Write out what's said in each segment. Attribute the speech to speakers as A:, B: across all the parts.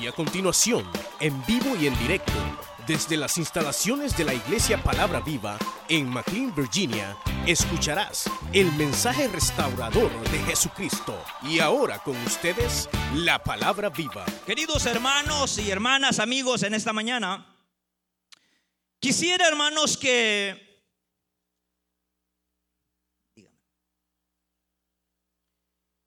A: Y a continuación, en vivo y en directo, desde las instalaciones de la Iglesia Palabra Viva en McLean, Virginia, escucharás el mensaje restaurador de Jesucristo. Y ahora con ustedes, la Palabra Viva.
B: Queridos hermanos y hermanas, amigos, en esta mañana, quisiera, hermanos, que...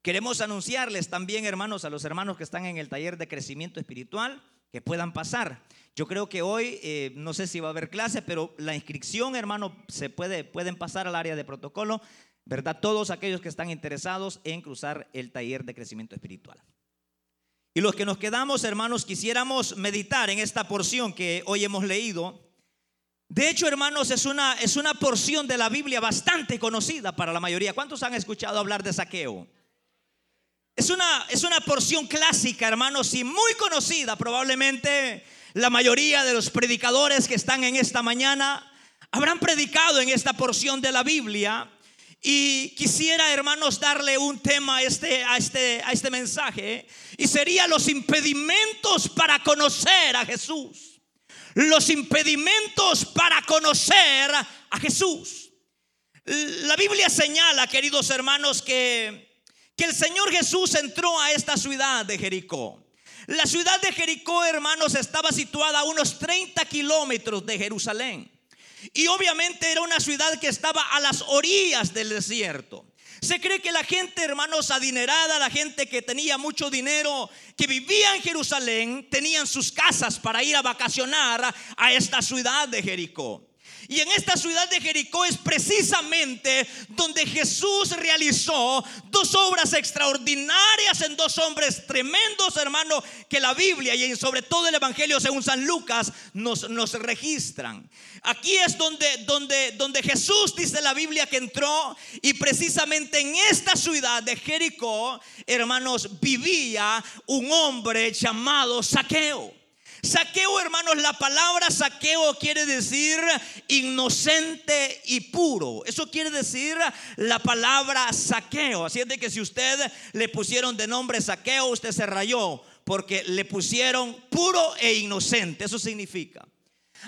B: Queremos anunciarles también, hermanos, a los hermanos que están en el taller de crecimiento espiritual, que puedan pasar. Yo creo que hoy, eh, no sé si va a haber clase, pero la inscripción, hermano, se puede, pueden pasar al área de protocolo, ¿verdad? Todos aquellos que están interesados en cruzar el taller de crecimiento espiritual. Y los que nos quedamos, hermanos, quisiéramos meditar en esta porción que hoy hemos leído. De hecho, hermanos, es una, es una porción de la Biblia bastante conocida para la mayoría. ¿Cuántos han escuchado hablar de saqueo? Es una, es una porción clásica, hermanos, y muy conocida. Probablemente la mayoría de los predicadores que están en esta mañana habrán predicado en esta porción de la Biblia. Y quisiera, hermanos, darle un tema a este, a este, a este mensaje. Y sería los impedimentos para conocer a Jesús. Los impedimentos para conocer a Jesús. La Biblia señala, queridos hermanos, que que el Señor Jesús entró a esta ciudad de Jericó. La ciudad de Jericó, hermanos, estaba situada a unos 30 kilómetros de Jerusalén. Y obviamente era una ciudad que estaba a las orillas del desierto. Se cree que la gente, hermanos, adinerada, la gente que tenía mucho dinero, que vivía en Jerusalén, tenían sus casas para ir a vacacionar a esta ciudad de Jericó. Y en esta ciudad de Jericó es precisamente donde Jesús realizó dos obras extraordinarias en dos hombres tremendos, hermano, que la Biblia y sobre todo el Evangelio según San Lucas nos, nos registran. Aquí es donde, donde, donde Jesús dice la Biblia que entró y precisamente en esta ciudad de Jericó, hermanos, vivía un hombre llamado Saqueo. Saqueo, hermanos, la palabra saqueo quiere decir inocente y puro. Eso quiere decir la palabra saqueo. Así es de que si usted le pusieron de nombre saqueo, usted se rayó porque le pusieron puro e inocente. Eso significa.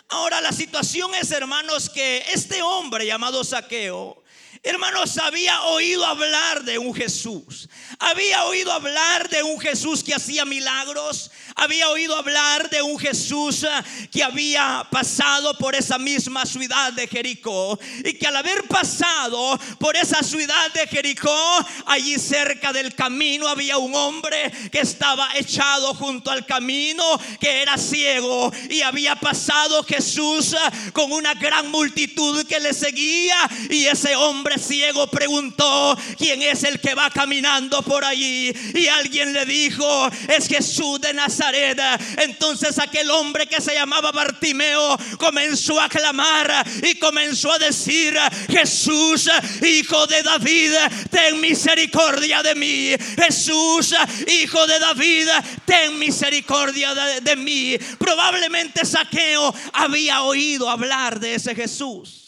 B: Ahora la situación es, hermanos, que este hombre llamado saqueo Hermanos, había oído hablar de un Jesús. Había oído hablar de un Jesús que hacía milagros. Había oído hablar de un Jesús eh, que había pasado por esa misma ciudad de Jericó. Y que al haber pasado por esa ciudad de Jericó, allí cerca del camino había un hombre que estaba echado junto al camino, que era ciego. Y había pasado Jesús eh, con una gran multitud que le seguía. Y ese hombre ciego preguntó, ¿quién es el que va caminando por allí? Y alguien le dijo, es Jesús de Nazaret. Entonces aquel hombre que se llamaba Bartimeo comenzó a clamar y comenzó a decir, Jesús, hijo de David, ten misericordia de mí. Jesús, hijo de David, ten misericordia de, mí. Probablemente Saqueo había oído hablar de ese Jesús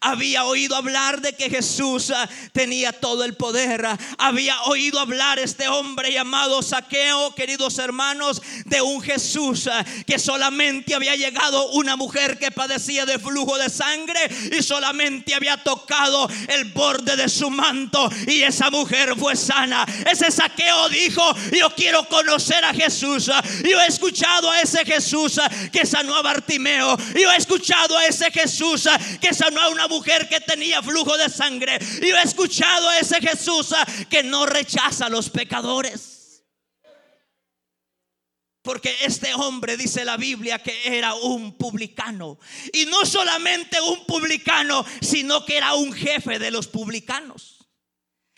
B: había oído hablar de que Jesús ah, tenía todo el poder. Había oído hablar este hombre llamado Saqueo, queridos hermanos, de un Jesús ah, que solamente había llegado una mujer que padecía de flujo de sangre y solamente había tocado el borde de su manto y esa mujer fue sana. Ese Saqueo dijo, yo quiero conocer a Jesús. Yo he escuchado a ese Jesús que sanó a Bartimeo. Yo he escuchado a ese Jesús que sanó a una mujer que tenía flujo de sangre. Yo he escuchado a ese Jesús ah, que no rechaza a los pecadores. Porque este hombre dice la Biblia que era un publicano. Y no solamente un publicano, sino que era un jefe de los publicanos.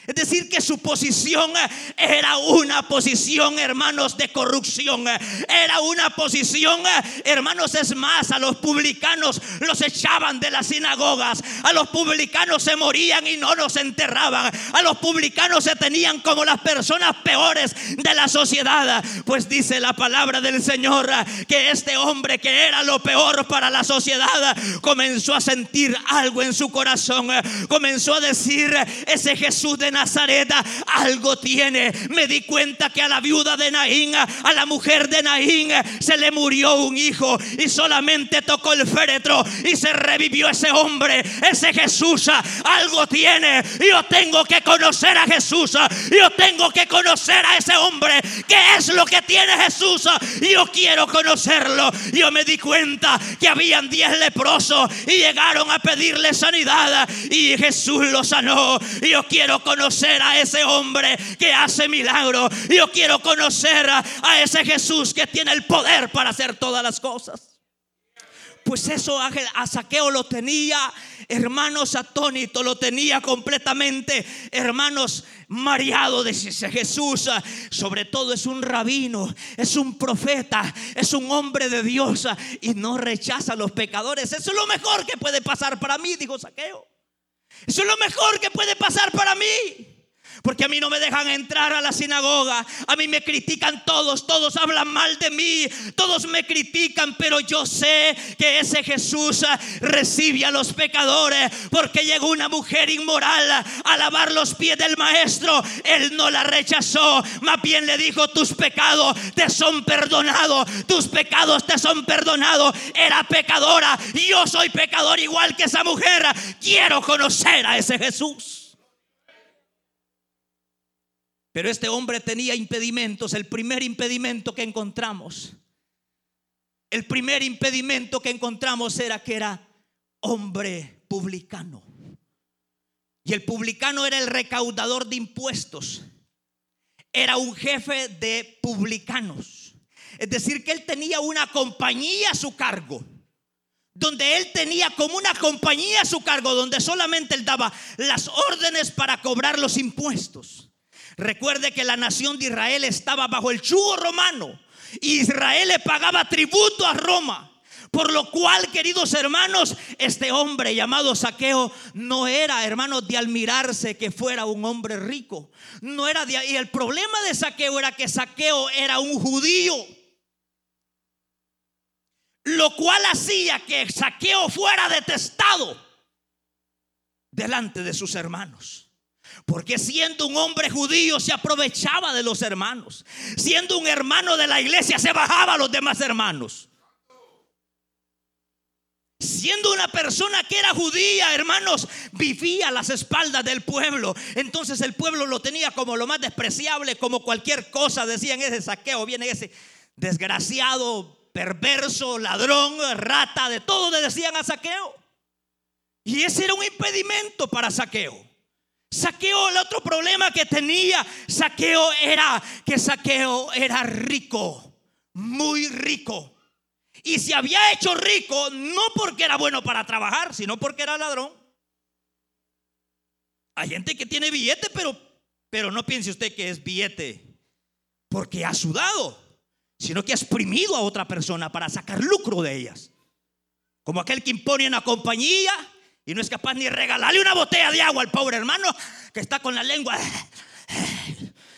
B: Es decir, que su posición era una posición, hermanos, de corrupción. Era una posición, hermanos, es más, a los publicanos los echaban de las sinagogas. A los publicanos se morían y no los enterraban. A los publicanos se tenían como las personas peores de la sociedad. Pues dice la palabra del Señor que este hombre que era lo peor para la sociedad comenzó a sentir algo en su corazón. Comenzó a decir, ese Jesús de Nazaret algo tiene. Me di cuenta que a la viuda de Naín, a la mujer de Naín, se le murió un hijo y solamente tocó el féretro y se revivió ese hombre, ese Jesús. Algo tiene. Yo tengo que conocer a Jesús. Yo tengo que conocer a ese hombre. ¿Qué es lo que tiene Jesús? Yo quiero conocerlo. Yo me di cuenta que habían diez leprosos y llegaron a pedirle sanidad y Jesús lo sanó. Yo quiero conocer a ese hombre que hace milagros. Yo quiero conocer a, ese Jesús que tiene el poder para hacer todas las cosas. Pues eso a Saqueo lo tenía, hermanos, atónito, lo tenía completamente, hermanos, mareado, de Jesús. Sobre todo es un rabino, es un profeta, es un hombre de Dios y no rechaza a los pecadores. Eso es lo mejor que puede pasar para mí, dijo Saqueo. Eso es lo mejor que puede pasar para mí. Porque a mí no me dejan entrar a la sinagoga. A mí me critican todos. Todos hablan mal de mí. Todos me critican. Pero yo sé que ese Jesús ah, recibe a los pecadores. Porque llegó una mujer inmoral a lavar los pies del maestro. Él no la rechazó. Más bien le dijo, tus pecados te son perdonados. Tus pecados te son perdonados. Era pecadora. Yo soy pecador igual que esa mujer. Quiero conocer a ese Jesús. Pero este hombre tenía impedimentos. El primer impedimento que encontramos, el primer impedimento que encontramos era que era hombre publicano. Y el publicano era el recaudador de impuestos. Era un jefe de publicanos. Es decir, que él tenía una compañía a su cargo. Donde él tenía como una compañía a su cargo, donde solamente él daba las órdenes para cobrar los impuestos. Recuerde que la nación de Israel estaba bajo el yugo romano. Israel le pagaba tributo a Roma. Por lo cual, queridos hermanos, este hombre llamado Saqueo no era, hermanos, de admirarse que fuera un hombre rico. No era de y el problema de Saqueo era que Saqueo era un judío. Lo cual hacía que Saqueo fuera detestado delante de sus hermanos. Porque siendo un hombre judío se aprovechaba de los hermanos. Siendo un hermano de la iglesia se bajaba a los demás hermanos. Siendo una persona que era judía, hermanos, vivía a las espaldas del pueblo. Entonces el pueblo lo tenía como lo más despreciable, como cualquier cosa. Decían ese saqueo, viene ese desgraciado, perverso, ladrón, rata, de todo le decían a saqueo. Y ese era un impedimento para saqueo. Saqueo, el otro problema que tenía Saqueo era que Saqueo era rico, muy rico. Y se había hecho rico no porque era bueno para trabajar, sino porque era ladrón. Hay gente que tiene billete, pero, pero no piense usted que es billete porque ha sudado, sino que ha exprimido a otra persona para sacar lucro de ellas. Como aquel que impone una compañía y no es capaz ni regalarle una botella de agua al pobre hermano que está con la lengua.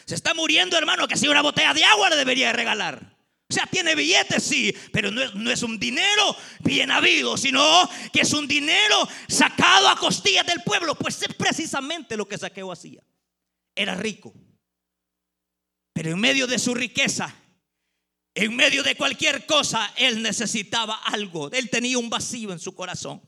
B: Se está muriendo, hermano, que si una botella de agua le debería regalar. O sea, tiene billetes, sí, pero no es, no es, un dinero bien habido, sino que es un dinero sacado a costillas del pueblo. Pues es precisamente lo que Saqueo hacía. Era rico. Pero en medio de su riqueza, en medio de cualquier cosa, él necesitaba algo. Él tenía un vacío en su corazón.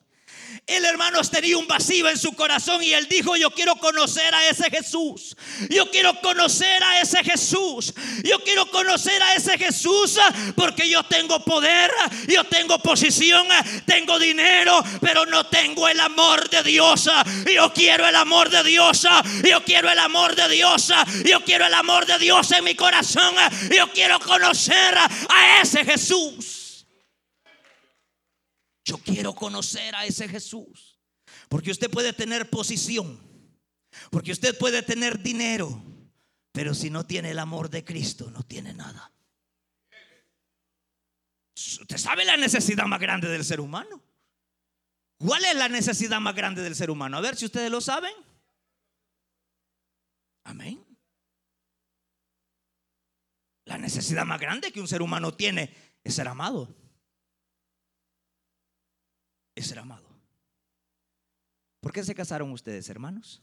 B: El hermano tenía un vacío en su corazón y él dijo, yo quiero conocer a ese Jesús. Yo quiero conocer a ese Jesús. Yo quiero conocer a ese Jesús porque yo tengo poder, yo tengo posición, tengo dinero, pero no tengo el amor de Dios. Yo quiero el amor de Dios. Yo quiero el amor de Dios. Yo quiero el amor de Dios en mi corazón. Yo quiero conocer a ese Jesús. Yo quiero conocer a ese Jesús. Porque usted puede tener posición. Porque usted puede tener dinero. Pero si no tiene el amor de Cristo, no tiene nada. ¿Usted sabe la necesidad más grande del ser humano? ¿Cuál es la necesidad más grande del ser humano? A ver si ustedes lo saben. Amén. La necesidad más grande que un ser humano tiene es ser amado es ser amado. ¿Por qué se casaron ustedes, hermanos?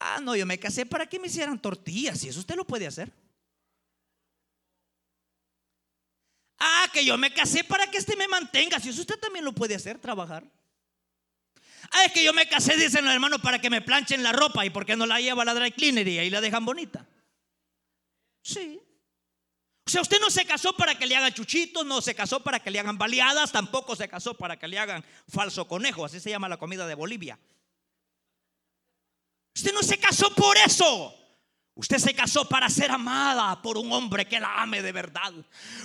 B: Ah, no, yo me casé para que me hicieran tortillas, y eso usted lo puede hacer. Ah, que yo me casé para que este me mantenga, si eso usted también lo puede hacer, trabajar. Ah, es que yo me casé, dicen los hermanos, para que me planchen la ropa y porque no la lleva a la dry cleaner y ahí la dejan bonita. Sí. O sea, usted no se casó para que le hagan chuchitos, no se casó para que le hagan baleadas, tampoco se casó para que le hagan falso conejo, así se llama la comida de Bolivia. Usted no se casó por eso. Usted se casó para ser amada por un hombre que la ame de verdad.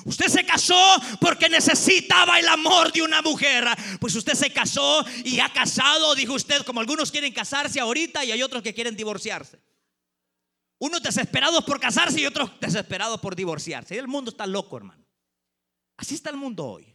B: Usted se casó porque necesitaba el amor de una mujer. Pues usted se casó y ha casado, dijo usted, como algunos quieren casarse ahorita y hay otros que quieren divorciarse. Unos desesperados por casarse y otros desesperados por divorciarse. El mundo está loco, hermano. Así está el mundo hoy.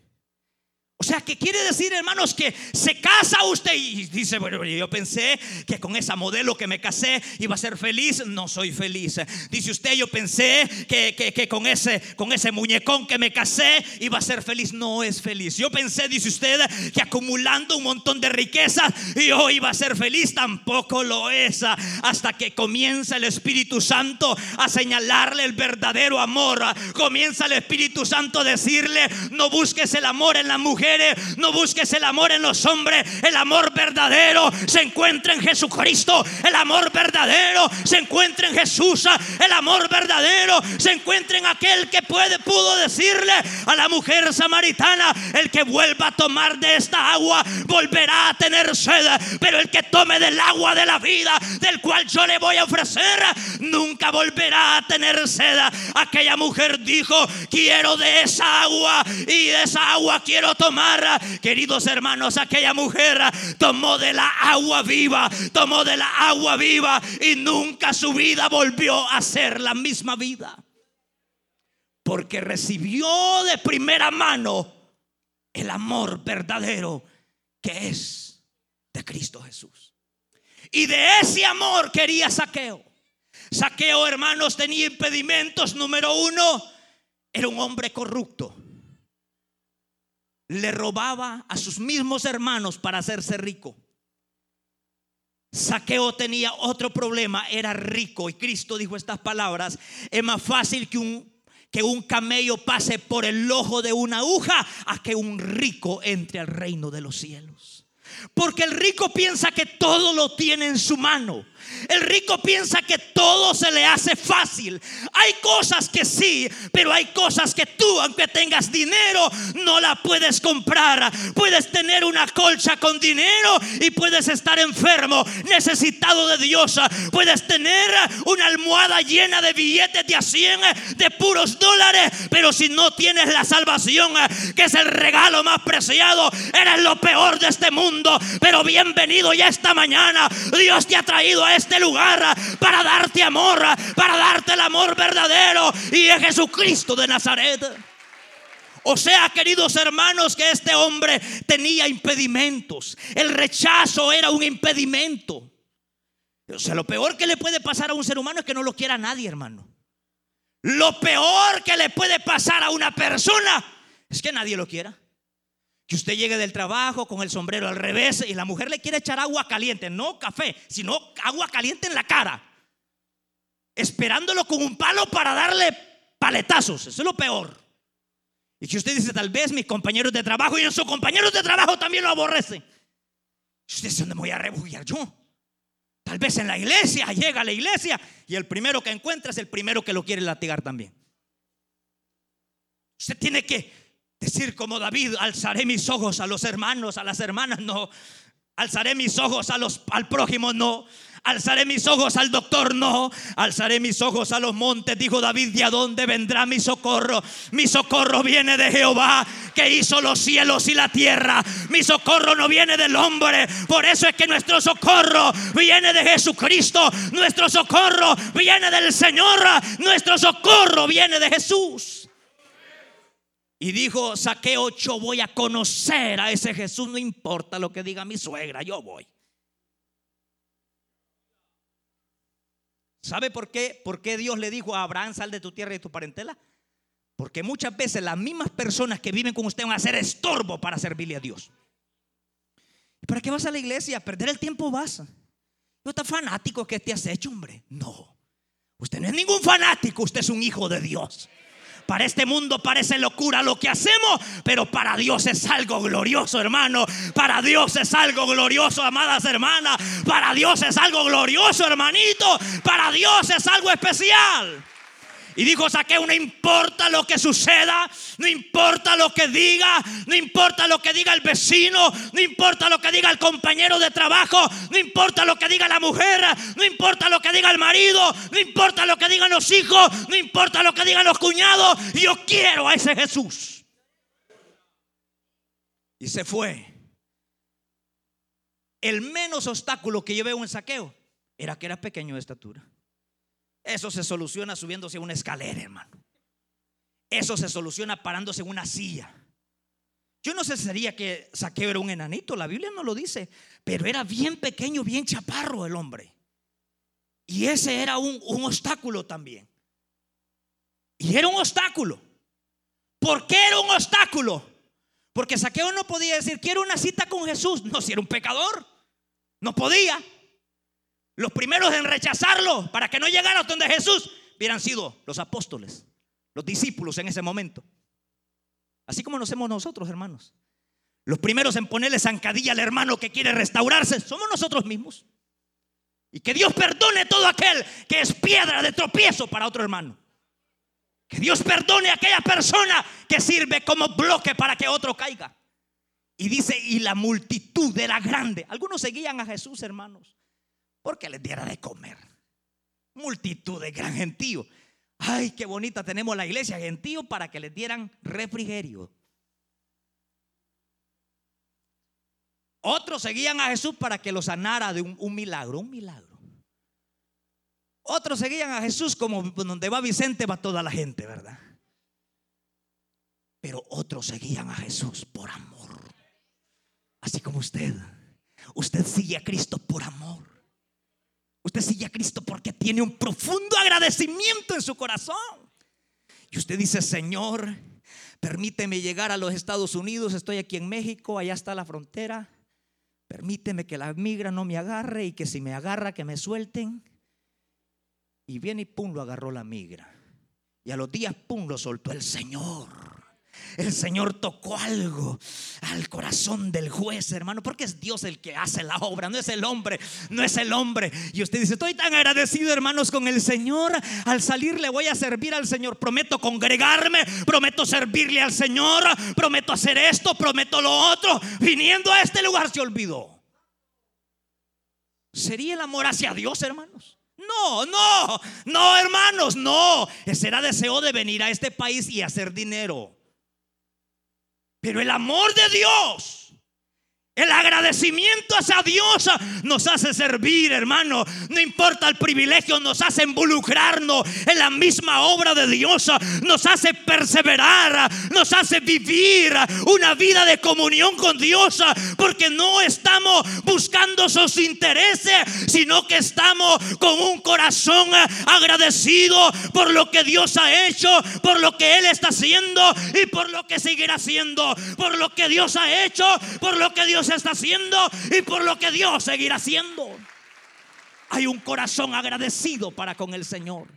B: O sea, que quiere decir, hermanos, que se casa usted y dice, bueno, yo pensé que con esa modelo que me casé iba a ser feliz. No soy feliz. Dice usted, yo pensé que, que, con, ese, con ese muñecón que me casé iba a ser feliz. No es feliz. Yo pensé, dice usted, que acumulando un montón de riquezas yo iba a ser feliz. Tampoco lo es. Hasta que comienza el Espíritu Santo a señalarle el verdadero amor. Comienza el Espíritu Santo a decirle, no busques el amor en la mujer no busques el amor en los hombres. El amor verdadero se encuentra en Jesucristo. El amor verdadero se encuentra en Jesús. El amor verdadero se encuentra en aquel que puede, pudo decirle a la mujer samaritana, el que vuelva a tomar de esta agua volverá a tener sed. Pero el que tome del agua de la vida, del cual yo le voy a ofrecer, nunca volverá a tener sed. Aquella mujer dijo, quiero de esa agua y de esa agua quiero tomar queridos hermanos, aquella mujer tomó de la agua viva, tomó de la agua viva y nunca su vida volvió a ser la misma vida. Porque recibió de primera mano el amor verdadero que es de Cristo Jesús. Y de ese amor quería saqueo. Saqueo, hermanos, tenía impedimentos. Número uno, era un hombre corrupto le robaba a sus mismos hermanos para hacerse rico. Saqueo tenía otro problema, era rico y Cristo dijo estas palabras, es más fácil que un, que un camello pase por el ojo de una aguja a que un rico entre al reino de los cielos. Porque el rico piensa que todo lo tiene en su mano. El rico piensa que todo se le hace fácil. Hay cosas que sí, pero hay cosas que tú, aunque tengas dinero, no la puedes comprar. Puedes tener una colcha con dinero y puedes estar enfermo, necesitado de Dios. Puedes tener una almohada llena de billetes de a 100, de puros dólares, pero si no tienes la salvación, que es el regalo más preciado, eres lo peor de este mundo. Pero bienvenido ya esta mañana. Dios te ha traído a este lugar para darte amor, para darte el amor verdadero y es Jesucristo de Nazaret. O sea, queridos hermanos, que este hombre tenía impedimentos. El rechazo era un impedimento. O sea, lo peor que le puede pasar a un ser humano es que no lo quiera nadie, hermano. Lo peor que le puede pasar a una persona es que nadie lo quiera. Que usted llegue del trabajo con el sombrero al revés y la mujer le quiere echar agua caliente, no café, sino agua caliente en la cara. Esperándolo con un palo para darle paletazos. Eso es lo peor. Y que usted dice, tal vez mis compañeros de trabajo y sus compañeros de trabajo también lo aborrecen. usted dice, ¿dónde me voy a refugiar yo? Tal vez en la iglesia, llega a la iglesia y el primero que encuentra es el primero que lo quiere latigar también. Usted tiene que Decir como David, alzaré mis ojos a los hermanos, a las hermanas, no. Alzaré mis ojos a los, al prójimo, no. Alzaré mis ojos al doctor, no. Alzaré mis ojos a los montes, dijo David, ¿de a dónde vendrá mi socorro? Mi socorro viene de Jehová, que hizo los cielos y la tierra. Mi socorro no viene del hombre. Por eso es que nuestro socorro viene de Jesucristo. Nuestro socorro viene del Señor. Nuestro socorro viene de Jesús. Y dijo Saqueo, yo voy a conocer a ese Jesús, no importa lo que diga mi suegra, yo voy. ¿Sabe por qué? ¿Por qué Dios le dijo a Abraham, sal de tu tierra y de tu parentela? Porque muchas veces las mismas personas que viven con usted van a ser estorbo para servirle a Dios. ¿Para qué vas a la iglesia? A perder el tiempo vas. ¿No está fanático que te has hecho, hombre? No. Usted no es ningún fanático, usted es un hijo de Dios. Para este mundo parece locura lo que hacemos, pero para Dios es algo glorioso, hermano. Para Dios es algo glorioso, amadas hermanas. Para Dios es algo glorioso, hermanito. Para Dios es algo especial. Y dijo Saqueo, no importa lo que suceda, no importa lo que diga, no importa lo que diga el vecino, no importa lo que diga el compañero de trabajo, no importa lo que diga la mujer, no importa lo que diga el marido, no importa lo que digan los hijos, no importa lo que digan los cuñados, yo quiero a ese Jesús. Y se fue. El menos obstáculo que yo veo en Saqueo era que era pequeño de estatura. Eso se soluciona subiéndose a una escalera, hermano. Eso se soluciona parándose en una silla. Yo no sé si sería que Saqueo era un enanito, la Biblia no lo dice, pero era bien pequeño, bien chaparro el hombre. Y ese era un, un obstáculo también. Y era un obstáculo. ¿Por qué era un obstáculo? Porque Saqueo no podía decir, quiero una cita con Jesús. No, si era un pecador. No podía. Los primeros en rechazarlo para que no llegara donde Jesús hubieran sido los apóstoles, los discípulos en ese momento. Así como nos hacemos nosotros, hermanos. Los primeros en ponerle zancadilla al hermano que quiere restaurarse somos nosotros mismos. Y que Dios perdone todo aquel que es piedra de tropiezo para otro hermano. Que Dios perdone a aquella persona que sirve como bloque para que otro caiga. Y dice, y la multitud era grande. Algunos seguían a Jesús, hermanos porque les diera de comer. Multitud de gran gentío. Ay, qué bonita tenemos la iglesia gentío para que les dieran refrigerio. Otros seguían a Jesús para que lo sanara de un, un milagro, un milagro. Otros seguían a Jesús como donde va Vicente va toda la gente, ¿verdad? Pero otros seguían a Jesús por amor. Así como usted. Usted sigue a Cristo por amor. Usted sigue a Cristo porque tiene un profundo agradecimiento en su corazón. Y usted dice, Señor, permíteme llegar a los Estados Unidos, estoy aquí en México, allá está la frontera. Permíteme que la migra no me agarre y que si me agarra, que me suelten. Y viene y pum, lo agarró la migra. Y a los días, pum, lo soltó el Señor el Señor tocó algo al corazón del juez, hermano, porque es Dios el que hace la obra, no es el hombre, no es el hombre. Y usted dice, estoy tan agradecido, hermanos, con el Señor. Al salir le voy a servir al Señor. Prometo congregarme, prometo servirle al Señor, prometo hacer esto, prometo lo otro. Viniendo a este lugar se olvidó. ¿Sería el amor hacia Dios, hermanos? No, no, no, hermanos, no. Será deseo de venir a este país y hacer dinero. Pero el amor de Dios el agradecimiento hacia Dios nos hace servir, hermano. No importa el privilegio, nos hace involucrarnos en la misma obra de Dios. Nos hace perseverar, nos hace vivir una vida de comunión con Dios. Porque no estamos buscando sus intereses, sino que estamos con un corazón agradecido por lo que Dios ha hecho, por lo que Él está haciendo y por lo que seguirá haciendo. Por lo que Dios ha hecho, por lo que Dios está haciendo y por lo que Dios seguirá haciendo. Hay un corazón agradecido para con el Señor.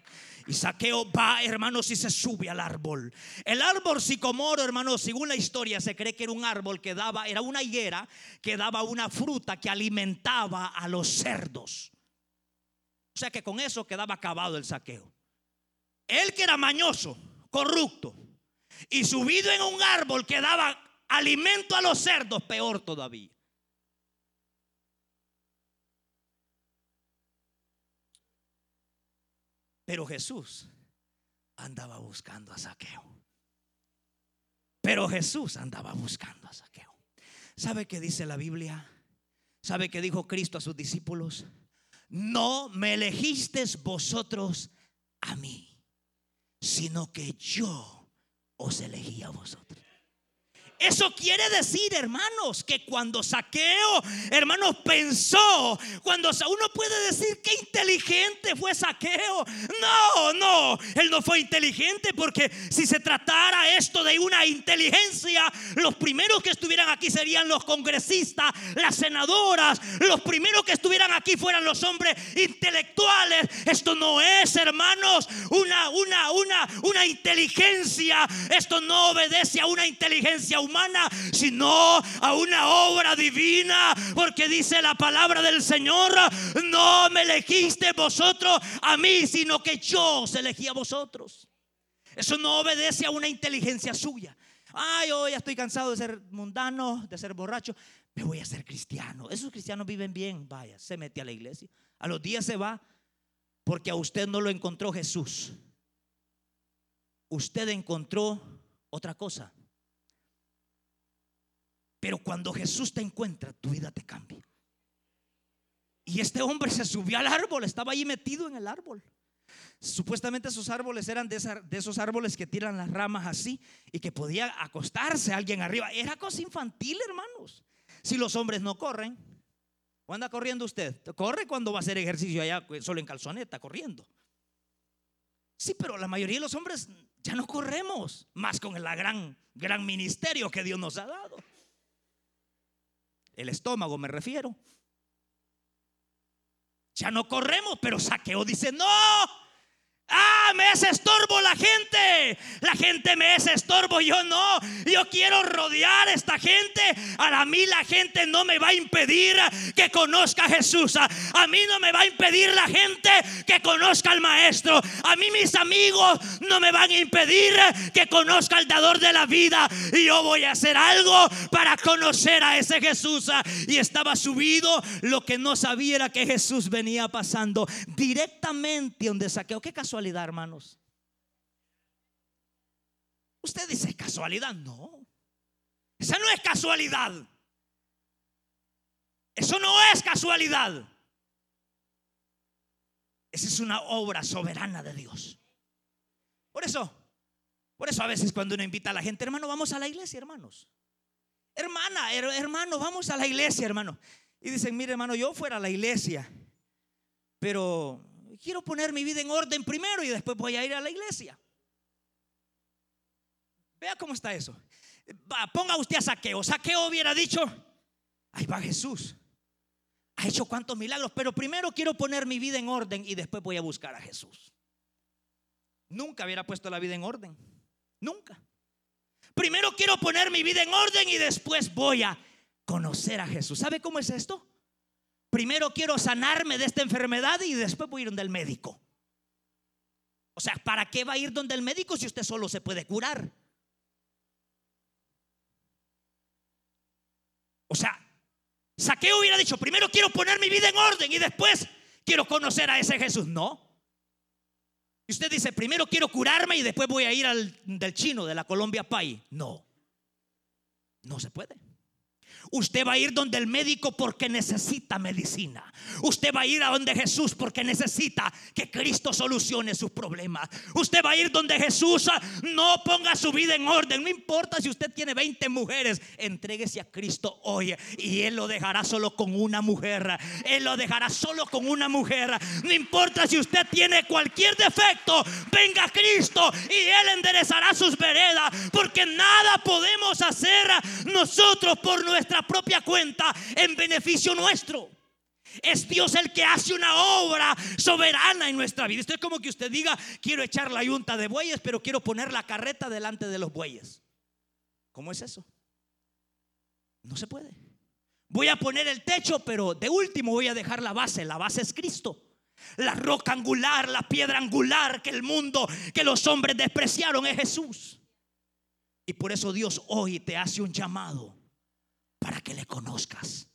B: Y Saqueo va, hermanos, y se sube al árbol. El árbol sicomoro, hermanos, según la historia, se cree que era un árbol que daba, era una higuera que daba una fruta que alimentaba a los cerdos. O sea que con eso quedaba acabado el saqueo. Él que era mañoso, corrupto, y subido en un árbol que daba alimento a los cerdos, peor todavía. Pero Jesús andaba buscando a Saqueo. Pero Jesús andaba buscando a Saqueo. ¿Sabe qué dice la Biblia? ¿Sabe qué dijo Cristo a sus discípulos? No me elegisteis vosotros a mí, sino que yo os elegí a vosotros. Eso quiere decir, hermanos, que cuando Saqueo, hermanos, pensó, cuando uno puede decir que inteligente fue Saqueo. No, no, él no fue inteligente porque si se tratara esto de una inteligencia, los primeros que estuvieran aquí serían los congresistas, las senadoras, los primeros que estuvieran aquí fueran los hombres intelectuales. Esto no es, hermanos, una una una una inteligencia. Esto no obedece a una inteligencia humana sino a una obra divina. Porque dice la palabra del Señor, no me elegiste vosotros a mí, sino que yo os elegí a vosotros. Eso no obedece a una inteligencia suya. Ay, hoy estoy cansado de ser mundano, de ser borracho. Me voy a ser cristiano. Esos cristianos viven bien. Vaya, se mete a la iglesia. A los días se va porque a usted no lo encontró Jesús. Usted encontró otra cosa. Pero cuando Jesús te encuentra, tu vida te cambia. Y este hombre se subió al árbol, estaba ahí metido en el árbol. Supuestamente esos árboles eran de, esos árboles que tiran las ramas así y que podía acostarse alguien arriba. Era cosa infantil, hermanos. Si los hombres no corren, ¿o anda corriendo usted? Corre cuando va a hacer ejercicio allá, pues, solo en calzoneta, corriendo. Sí, pero la mayoría de los hombres ya no corremos, más con el gran, gran ministerio que Dios nos ha dado. El estómago me refiero. Ya no corremos, pero Saqueo dice, no, Ah, me es estorbo la gente. La gente me es estorbo, yo no. Yo quiero rodear a esta gente. A mí la gente no me va a impedir que conozca a Jesús. A mí no me va a impedir la gente que conozca al Maestro. A mí mis amigos no me van a impedir que conozca al dador de la vida. Y yo voy a hacer algo para conocer a ese Jesús. Y estaba subido. Lo que no sabía era que Jesús venía pasando directamente donde saqueo. Qué casualidad hermanos. Usted dice casualidad, no. Esa no es casualidad. Eso no es casualidad. Esa es una obra soberana de Dios. Por eso, por eso a veces cuando uno invita a la gente, hermano, vamos a la iglesia, hermanos. Hermana, hermano, vamos a la iglesia, hermano. Y dicen, mire, hermano, yo fuera a la iglesia, pero quiero poner mi vida en orden primero y después voy a ir a la iglesia. Vea cómo está eso. ponga usted a saqueo. Saqueo hubiera dicho, ahí va Jesús. Ha hecho cuantos milagros, pero primero quiero poner mi vida en orden y después voy a buscar a Jesús. Nunca hubiera puesto la vida en orden. Nunca. Primero quiero poner mi vida en orden y después voy a conocer a Jesús. ¿Sabe cómo es esto? Primero quiero sanarme de esta enfermedad y después voy a ir donde el médico. O sea, ¿para qué va a ir donde el médico si usted solo se puede curar? O sea, Saqueo hubiera dicho, primero quiero poner mi vida en orden y después quiero conocer a ese Jesús. No. Y usted dice, primero quiero curarme y después voy a ir al del chino, de la Colombia Pay. No. No se puede. Usted va a ir donde el médico porque necesita medicina. Usted va a ir a donde Jesús porque necesita que Cristo solucione sus problemas. Usted va a ir donde Jesús ah, no ponga su vida en orden. No importa si usted tiene 20 mujeres, entréguese a Cristo hoy y Él lo dejará solo con una mujer. Él lo dejará solo con una mujer. No importa si usted tiene cualquier defecto, venga a Cristo y Él enderezará sus veredas. Porque nada podemos hacer nosotros por nuestra propia cuenta en beneficio nuestro. Es Dios el que hace una obra soberana en nuestra vida. Esto es como que usted diga, quiero echar la yunta de bueyes, pero quiero poner la carreta delante de los bueyes. ¿Cómo es eso? No se puede. Voy a poner el techo, pero de último voy a dejar la base. La base es Cristo. La roca angular, la piedra angular que el mundo, que los hombres despreciaron es Jesús. Y por eso Dios hoy te hace un llamado para que le conozcas.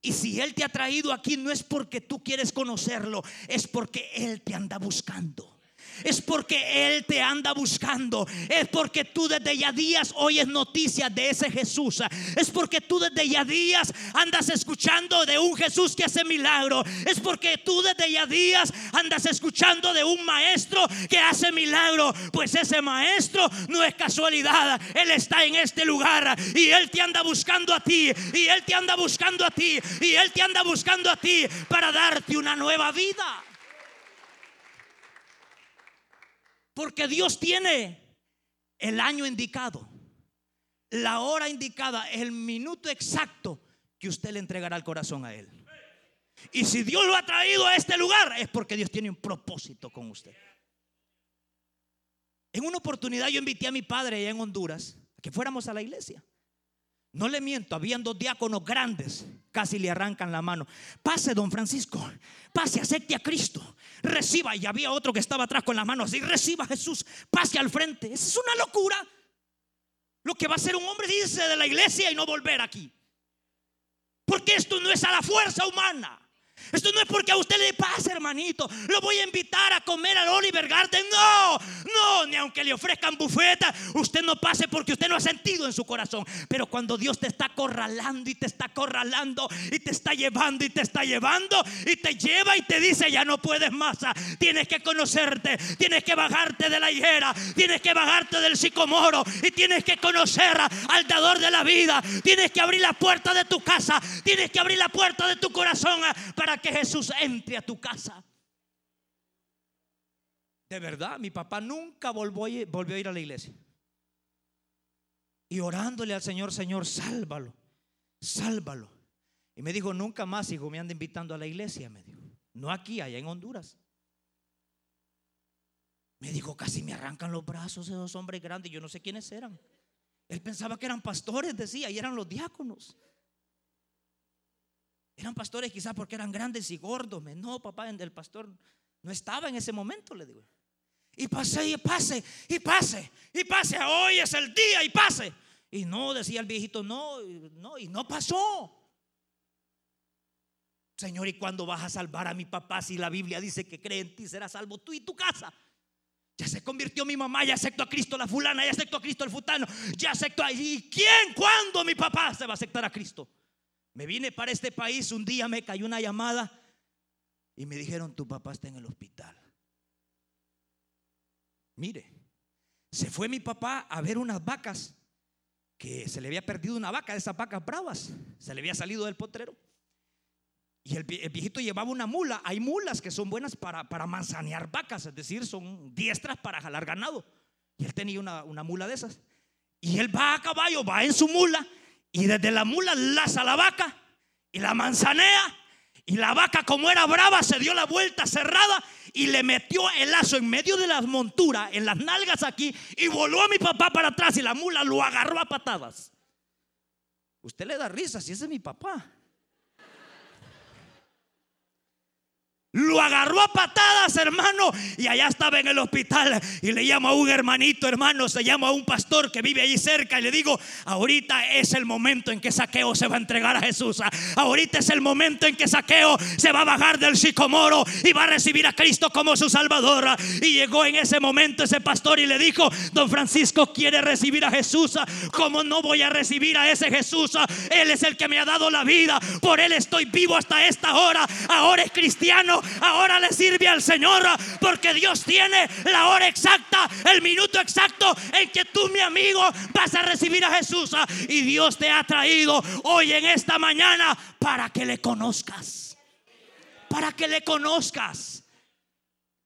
B: Y si Él te ha traído aquí no es porque tú quieres conocerlo, es porque Él te anda buscando. Es porque Él te anda buscando. Es porque tú desde ya días oyes noticias de ese Jesús. Es porque tú desde ya días andas escuchando de un Jesús que hace milagro. Es porque tú desde ya días andas escuchando de un maestro que hace milagro. Pues ese maestro no es casualidad. Él está en este lugar y Él te anda buscando a ti. Y Él te anda buscando a ti. Y Él te anda buscando a ti para darte una nueva vida. Porque Dios tiene el año indicado, la hora indicada, el minuto exacto que usted le entregará el corazón a Él. Y si Dios lo ha traído a este lugar, es porque Dios tiene un propósito con usted. En una oportunidad yo invité a mi padre allá en Honduras a que fuéramos a la iglesia. No le miento, habían dos diáconos grandes, casi le arrancan la mano. Pase, don Francisco, pase, acepte a Cristo, reciba. Y había otro que estaba atrás con las manos así, reciba Jesús, pase al frente. Esa es una locura. Lo que va a ser un hombre irse de la iglesia y no volver aquí. Porque esto no es a la fuerza humana. Esto no es porque a usted le pase, hermanito. Lo voy a invitar a comer al Oliver Garden. No, no, ni aunque le ofrezcan bufeta, usted no pase porque usted no ha sentido en su corazón. Pero cuando Dios te está corralando y te está corralando y te está llevando y te está llevando y te lleva y te dice, ya no puedes más. Tienes que conocerte, tienes que bajarte de la higuera, tienes que bajarte del sicomoro y tienes que conocer al dador de la vida. Tienes que abrir la puerta de tu casa, tienes que abrir la puerta de tu corazón para que Jesús entre a tu casa. De verdad, mi papá nunca volvió, volvió a ir a la iglesia. Y orándole al Señor, Señor, sálvalo, sálvalo. Y me dijo, nunca más, hijo, me anda invitando a la iglesia, me dijo. No aquí, allá en Honduras. Me dijo, casi me arrancan los brazos esos hombres grandes. Yo no sé quiénes eran. Él pensaba que eran pastores, decía, y eran los diáconos. Eran pastores quizás porque eran grandes y gordos. No, papá, el pastor no estaba en ese momento, le digo. Y pasé y pase, y pase, y pase. Hoy es el día y pase. Y no, decía el viejito, no, no, y no pasó. Señor, ¿y cuándo vas a salvar a mi papá si la Biblia dice que cree en ti será salvo tú y tu casa? Ya se convirtió mi mamá, ya aceptó a Cristo la fulana, ya aceptó a Cristo el futano, ya aceptó a... ¿Y quién, cuándo mi papá se va a aceptar a Cristo? Me vine para este país, un día me cayó una llamada y me dijeron, tu papá está en el hospital. Mire, se fue mi papá a ver unas vacas que se le había perdido una vaca de esas vacas bravas, se le había salido del potrero. Y el, viejito llevaba una mula. Hay mulas que son buenas para, para manzanear vacas, es decir, son diestras para jalar ganado. Y él tenía una, una mula de esas. Y él va a caballo, va en su mula y desde la mula laza la vaca y la manzanea. Y la vaca, como era brava, se dio la vuelta cerrada y le metió el lazo en medio de las monturas, en las nalgas aquí, y voló a mi papá para atrás y la mula lo agarró a patadas. Usted le da risa si ese es mi papá. Lo agarró a patadas, hermano, y allá estaba en el hospital. Y le llamo a un hermanito, hermano, se llama a un pastor que vive allí cerca. Y le digo: Ahorita es el momento en que Saqueo se va a entregar a Jesús. Ahorita es el momento en que Saqueo se va a bajar del sicomoro y va a recibir a Cristo como su Salvador. Y llegó en ese momento ese pastor y le dijo: Don Francisco quiere recibir a Jesús. ¿Cómo no voy a recibir a ese Jesús? Él es el que me ha dado la vida. Por él estoy vivo hasta esta hora. Ahora es cristiano ahora le sirve al Señor porque Dios tiene la hora exacta, el minuto exacto en que tú, mi amigo, vas a recibir a Jesús. Y Dios te ha traído hoy en esta mañana para que le conozcas. Para que le conozcas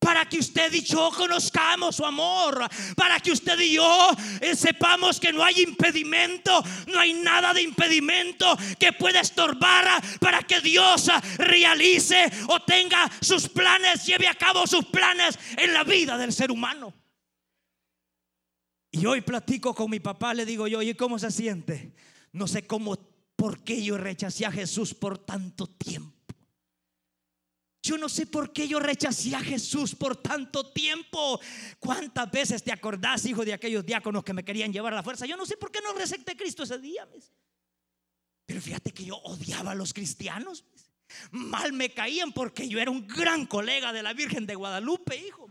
B: para que usted y yo conozcamos su amor, para que usted y yo eh, sepamos que no hay impedimento, no hay nada de impedimento que pueda estorbar para que Dios realice o tenga sus planes, lleve a cabo sus planes en la vida del ser humano. Y hoy platico con mi papá, le digo yo, ¿y cómo se siente? No sé cómo, por qué yo rechacé a Jesús por tanto tiempo. Yo no sé por qué yo rechacé a Jesús por tanto tiempo. ¿Cuántas veces te acordás, hijo de aquellos diáconos que me querían llevar a la fuerza? Yo no sé por qué no recepté Cristo ese día. Pero fíjate que yo odiaba a los cristianos. Mal me caían porque yo era un gran colega de la Virgen de Guadalupe, hijo.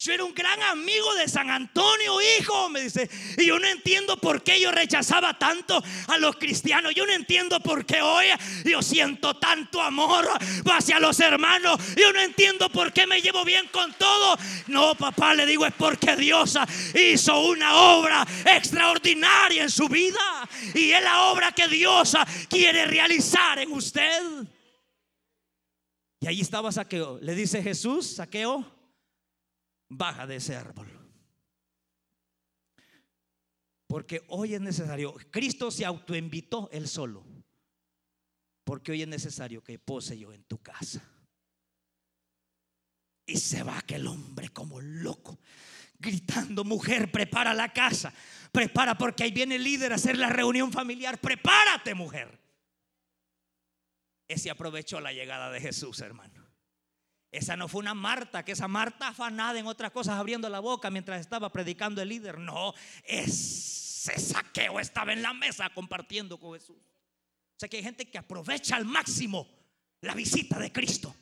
B: Yo era un gran amigo de San Antonio, hijo, me dice. Y yo no entiendo por qué yo rechazaba tanto a los cristianos. Yo no entiendo por qué hoy yo siento tanto amor hacia los hermanos. Yo no entiendo por qué me llevo bien con todo. No, papá, le digo, es porque Dios hizo una obra extraordinaria en su vida. Y es la obra que Dios quiere realizar en usted. Y ahí estaba Saqueo. Le dice Jesús, Saqueo baja de ese árbol. Porque hoy es necesario, Cristo se autoinvitó él solo. Porque hoy es necesario que pose yo en tu casa. Y se va aquel hombre como loco, gritando, mujer, prepara la casa. Prepara porque ahí viene el líder a hacer la reunión familiar. Prepárate, mujer. Ese aprovechó la llegada de Jesús, hermano. Esa no fue una Marta, que esa Marta afanada en otras cosas abriendo la boca mientras estaba predicando el líder. No, ese saqueo estaba en la mesa compartiendo con Jesús. O sea que hay gente que aprovecha al máximo la visita de Cristo.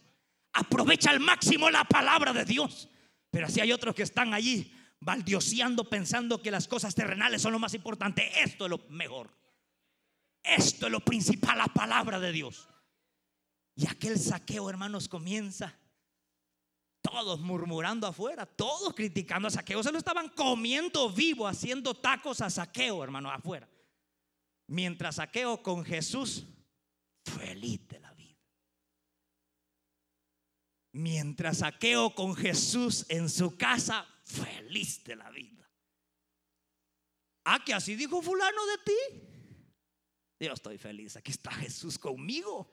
B: Aprovecha al máximo la palabra de Dios. Pero así hay otros que están allí baldioseando pensando que las cosas terrenales son lo más importante. Esto es lo mejor. Esto es lo principal, la palabra de Dios. Y aquel saqueo, hermanos, comienza todos murmurando afuera, todos criticando a Saqueo. Se lo estaban comiendo vivo, haciendo tacos a Saqueo, hermano, afuera. Mientras Saqueo con Jesús, feliz de la vida. Mientras Saqueo con Jesús en su casa, feliz de la vida. Ah, que así dijo fulano de ti. Yo estoy feliz, aquí está Jesús conmigo.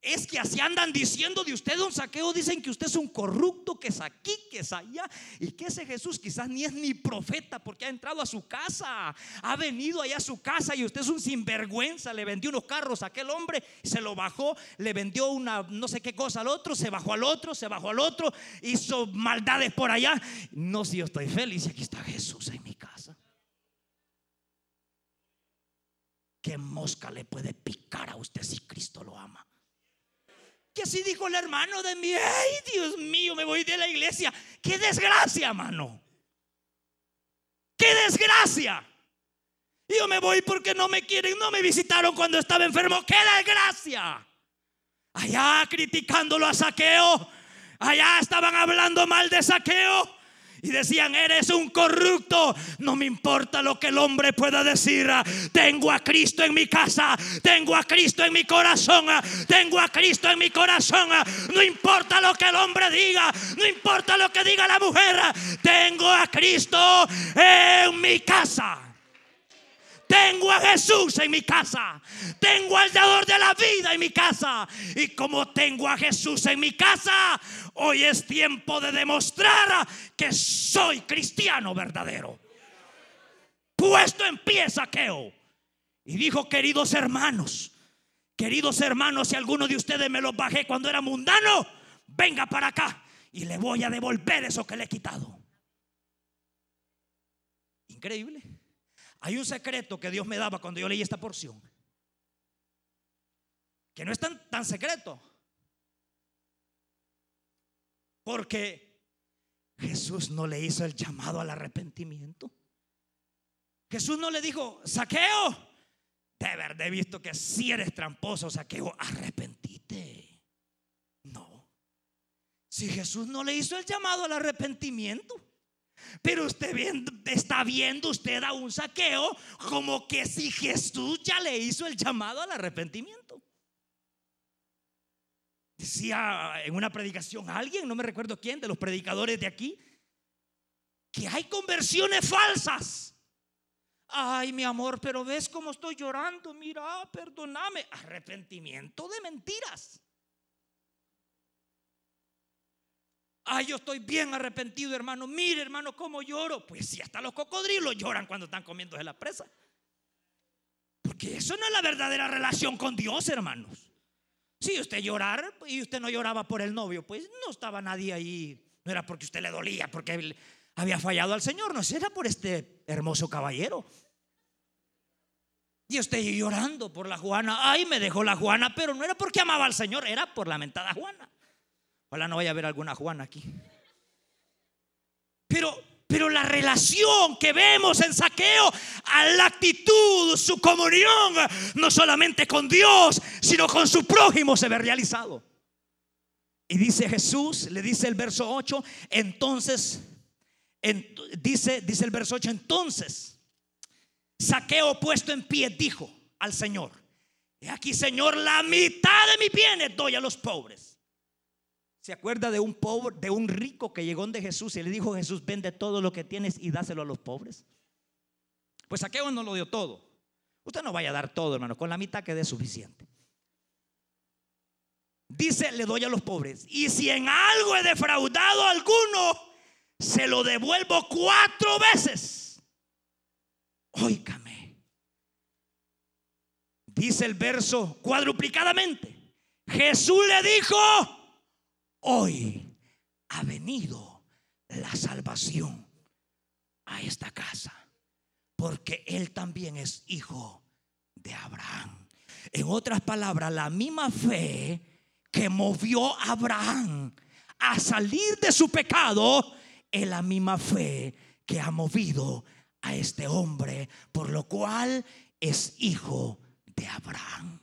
B: Es que así andan diciendo de usted, don Saqueo. Dicen que usted es un corrupto, que es aquí, que es allá. Y que ese Jesús quizás ni es ni profeta porque ha entrado a su casa. Ha venido allá a su casa y usted es un sinvergüenza. Le vendió unos carros a aquel hombre, se lo bajó. Le vendió una no sé qué cosa al otro, se bajó al otro, se bajó al otro. Hizo maldades por allá. No, si yo estoy feliz y aquí está Jesús en mi casa. ¿Qué mosca le puede picar a usted si Cristo lo ama? Que así dijo el hermano de mí. Ay, Dios mío, me voy de la iglesia. Qué desgracia, mano. Qué desgracia. Yo me voy porque no me quieren, no me visitaron cuando estaba enfermo. Qué desgracia. Allá criticándolo a saqueo. Allá estaban hablando mal de saqueo y decían, eres un corrupto. No me importa lo que el hombre pueda decir. Tengo a Cristo en mi casa. Tengo a Cristo en mi corazón. Tengo a Cristo en mi corazón. No importa lo que el hombre diga. No importa lo que diga la mujer. Tengo a Cristo en mi casa. Tengo a Jesús en mi casa. Tengo al dador de la vida en mi casa. Y como tengo a Jesús en mi casa, hoy es tiempo de demostrar que soy cristiano verdadero. Puesto en pie saqueo. Y dijo, queridos hermanos, queridos hermanos, si alguno de ustedes me los bajé cuando era mundano, venga para acá y le voy a devolver eso que le he quitado. Increíble. Hay un secreto que Dios me daba cuando yo leí esta porción. Que no es tan, tan secreto. Porque Jesús no le hizo el llamado al arrepentimiento. Jesús no le dijo, saqueo, de haber he visto que si eres tramposo, saqueo, arrepentite. No. Si Jesús no le hizo el llamado al arrepentimiento, pero usted está viendo usted a un saqueo como que si Jesús ya le hizo el llamado al arrepentimiento. Decía en una predicación alguien, no me recuerdo quién, de los predicadores de aquí, que hay conversiones falsas. Ay, mi amor, pero ves cómo estoy llorando. Mira, perdóname. Arrepentimiento de mentiras. Ay, yo estoy bien arrepentido, hermano. Mire, hermano, cómo lloro. Pues si hasta los cocodrilos lloran cuando están comiéndose la presa. Porque eso no es la verdadera relación con Dios, hermanos. Si usted llorar y usted no lloraba por el novio, pues no estaba nadie ahí. No era porque usted le dolía, porque había fallado al Señor. No, era por este hermoso caballero. Y usted llorando por la Juana. Ay, me dejó la Juana, pero no era porque amaba al Señor, era por la mentada Juana. Ojalá no vaya a haber alguna Juana aquí. Pero, pero la relación que vemos en saqueo, a la actitud, su comunión, no solamente con Dios, sino con su prójimo se ve realizado. Y dice Jesús, le dice el verso 8, entonces, dice, dice el verso 8, entonces, saqueo puesto en pie, dijo al Señor, y aquí Señor, la mitad de mi bienes doy a los pobres. ¿Se acuerda de un pobre, de un rico que llegó de Jesús y le dijo Jesús, vende todo lo que tienes y dáselo a los pobres? Pues Saqueo no lo dio todo. Usted no vaya a dar todo, hermano, con la mitad que dé suficiente. Dice, le doy a los pobres. Y si en algo he defraudado a alguno, se lo devuelvo cuatro veces. Óigame. Dice el verso cuadruplicadamente. Jesús le dijo, hoy ha venido la salvación a esta casa, porque él también es hijo de Abraham. En otras palabras, la misma fe que movió a Abraham a salir de su pecado es la misma fe que ha movido a este hombre, por lo cual es hijo de Abraham.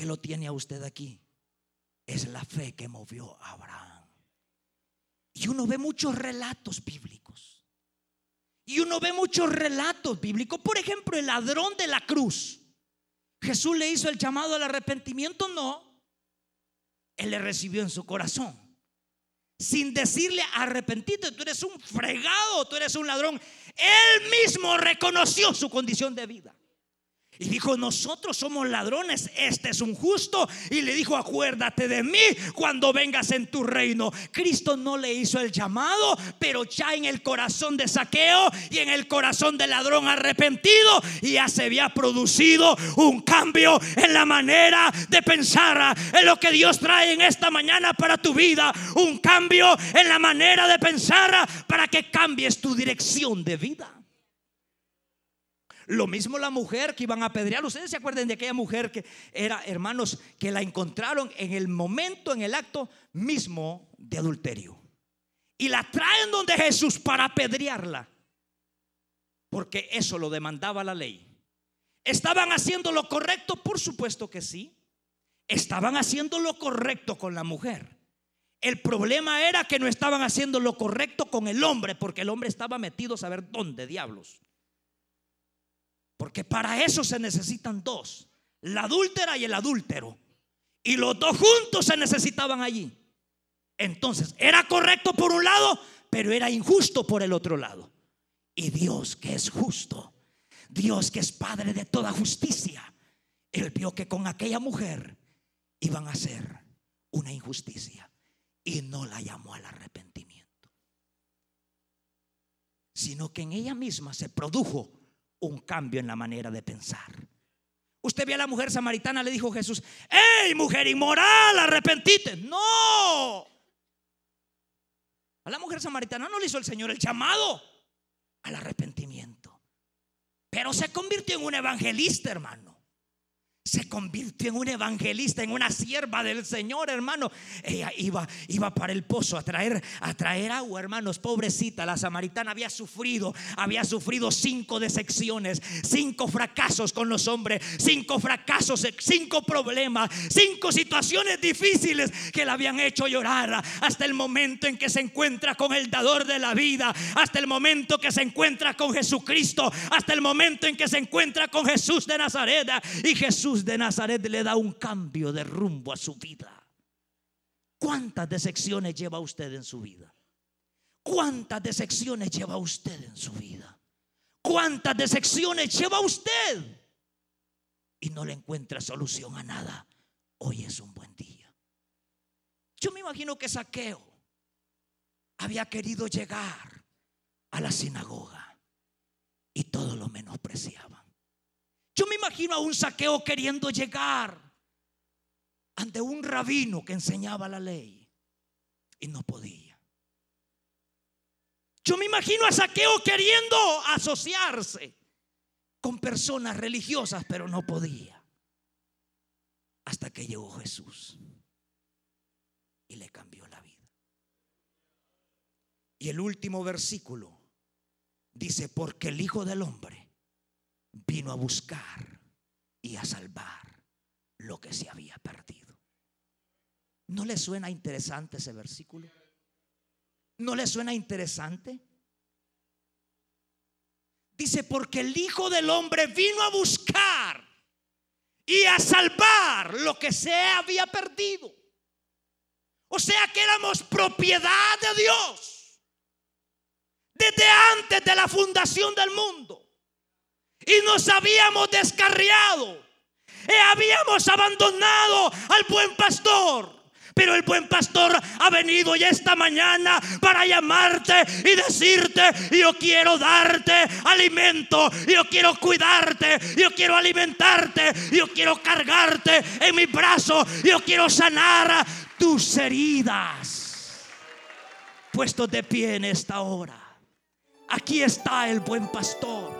B: ¿Qué lo tiene a usted aquí? Es la fe que movió a Abraham. Y uno ve muchos relatos bíblicos. Y uno ve muchos relatos bíblicos. Por ejemplo, el ladrón de la cruz. Jesús le hizo el llamado al arrepentimiento, no. Él le recibió en su corazón. Sin decirle arrepentite, tú eres un fregado, tú eres un ladrón. Él mismo reconoció su condición de vida. Y dijo, nosotros somos ladrones, este es un justo. Y le dijo, acuérdate de mí cuando vengas en tu reino. Cristo no le hizo el llamado, pero ya en el corazón de saqueo y en el corazón del ladrón arrepentido, ya se había producido un cambio en la manera de pensar en lo que Dios trae en esta mañana para tu vida. Un cambio en la manera de pensar para que cambies tu dirección de vida. Lo mismo la mujer que iban a apedrear. Ustedes se acuerdan de aquella mujer que era, hermanos, que la encontraron en el momento, en el acto mismo de adulterio. Y la traen donde Jesús para apedrearla. Porque eso lo demandaba la ley. ¿Estaban haciendo lo correcto? Por supuesto que sí. Estaban haciendo lo correcto con la mujer. El problema era que no estaban haciendo lo correcto con el hombre, porque el hombre estaba metido a saber dónde diablos. Porque para eso se necesitan dos, la adúltera y el adúltero. Y los dos juntos se necesitaban allí. Entonces, era correcto por un lado, pero era injusto por el otro lado. Y Dios que es justo, Dios que es Padre de toda justicia, Él vio que con aquella mujer iban a hacer una injusticia y no la llamó al arrepentimiento, sino que en ella misma se produjo un cambio en la manera de pensar. Usted ve a la mujer samaritana, le dijo Jesús, ¡Ey, mujer inmoral, arrepentite! No. A la mujer samaritana no le hizo el Señor el llamado al arrepentimiento. Pero se convirtió en un evangelista, hermano se convirtió en un evangelista, en una sierva del Señor, hermano. Ella iba, iba para el pozo a traer, a traer agua, hermanos. Pobrecita, la samaritana había sufrido, había sufrido cinco decepciones, cinco fracasos con los hombres, cinco fracasos, cinco problemas, cinco situaciones difíciles que la habían hecho llorar hasta el momento en que se encuentra con el dador de la vida, hasta el momento que se encuentra con Jesucristo, hasta el momento en que se encuentra con Jesús de Nazaret y De Nazaret le da un cambio de rumbo a su vida. ¿Cuántas decepciones lleva usted en su vida? ¿Cuántas decepciones lleva usted en su vida? ¿Cuántas decepciones lleva usted? Y no le encuentra solución a nada. Hoy es un buen día. Yo me imagino que Saqueo había querido llegar a la sinagoga y todo lo menospreciaba. Yo me imagino a un saqueo queriendo llegar ante un rabino que enseñaba la ley y no podía. Yo me imagino a saqueo queriendo asociarse con personas religiosas, pero no podía. Hasta que llegó Jesús y le cambió la vida. Y el último versículo dice, porque el Hijo del Hombre vino a buscar y a salvar lo que se había perdido. ¿No le suena interesante ese versículo? ¿No le suena interesante? Dice, porque el Hijo del Hombre vino a buscar y a salvar lo que se había perdido. O sea que éramos propiedad de Dios desde antes de la fundación del mundo. Y nos habíamos descarriado. Y habíamos abandonado al buen pastor. Pero el buen pastor ha venido ya esta mañana para llamarte y decirte, yo quiero darte alimento, yo quiero cuidarte, yo quiero alimentarte, yo quiero cargarte en mi brazo, yo quiero sanar tus heridas. Puesto de pie en esta hora. Aquí está el buen pastor.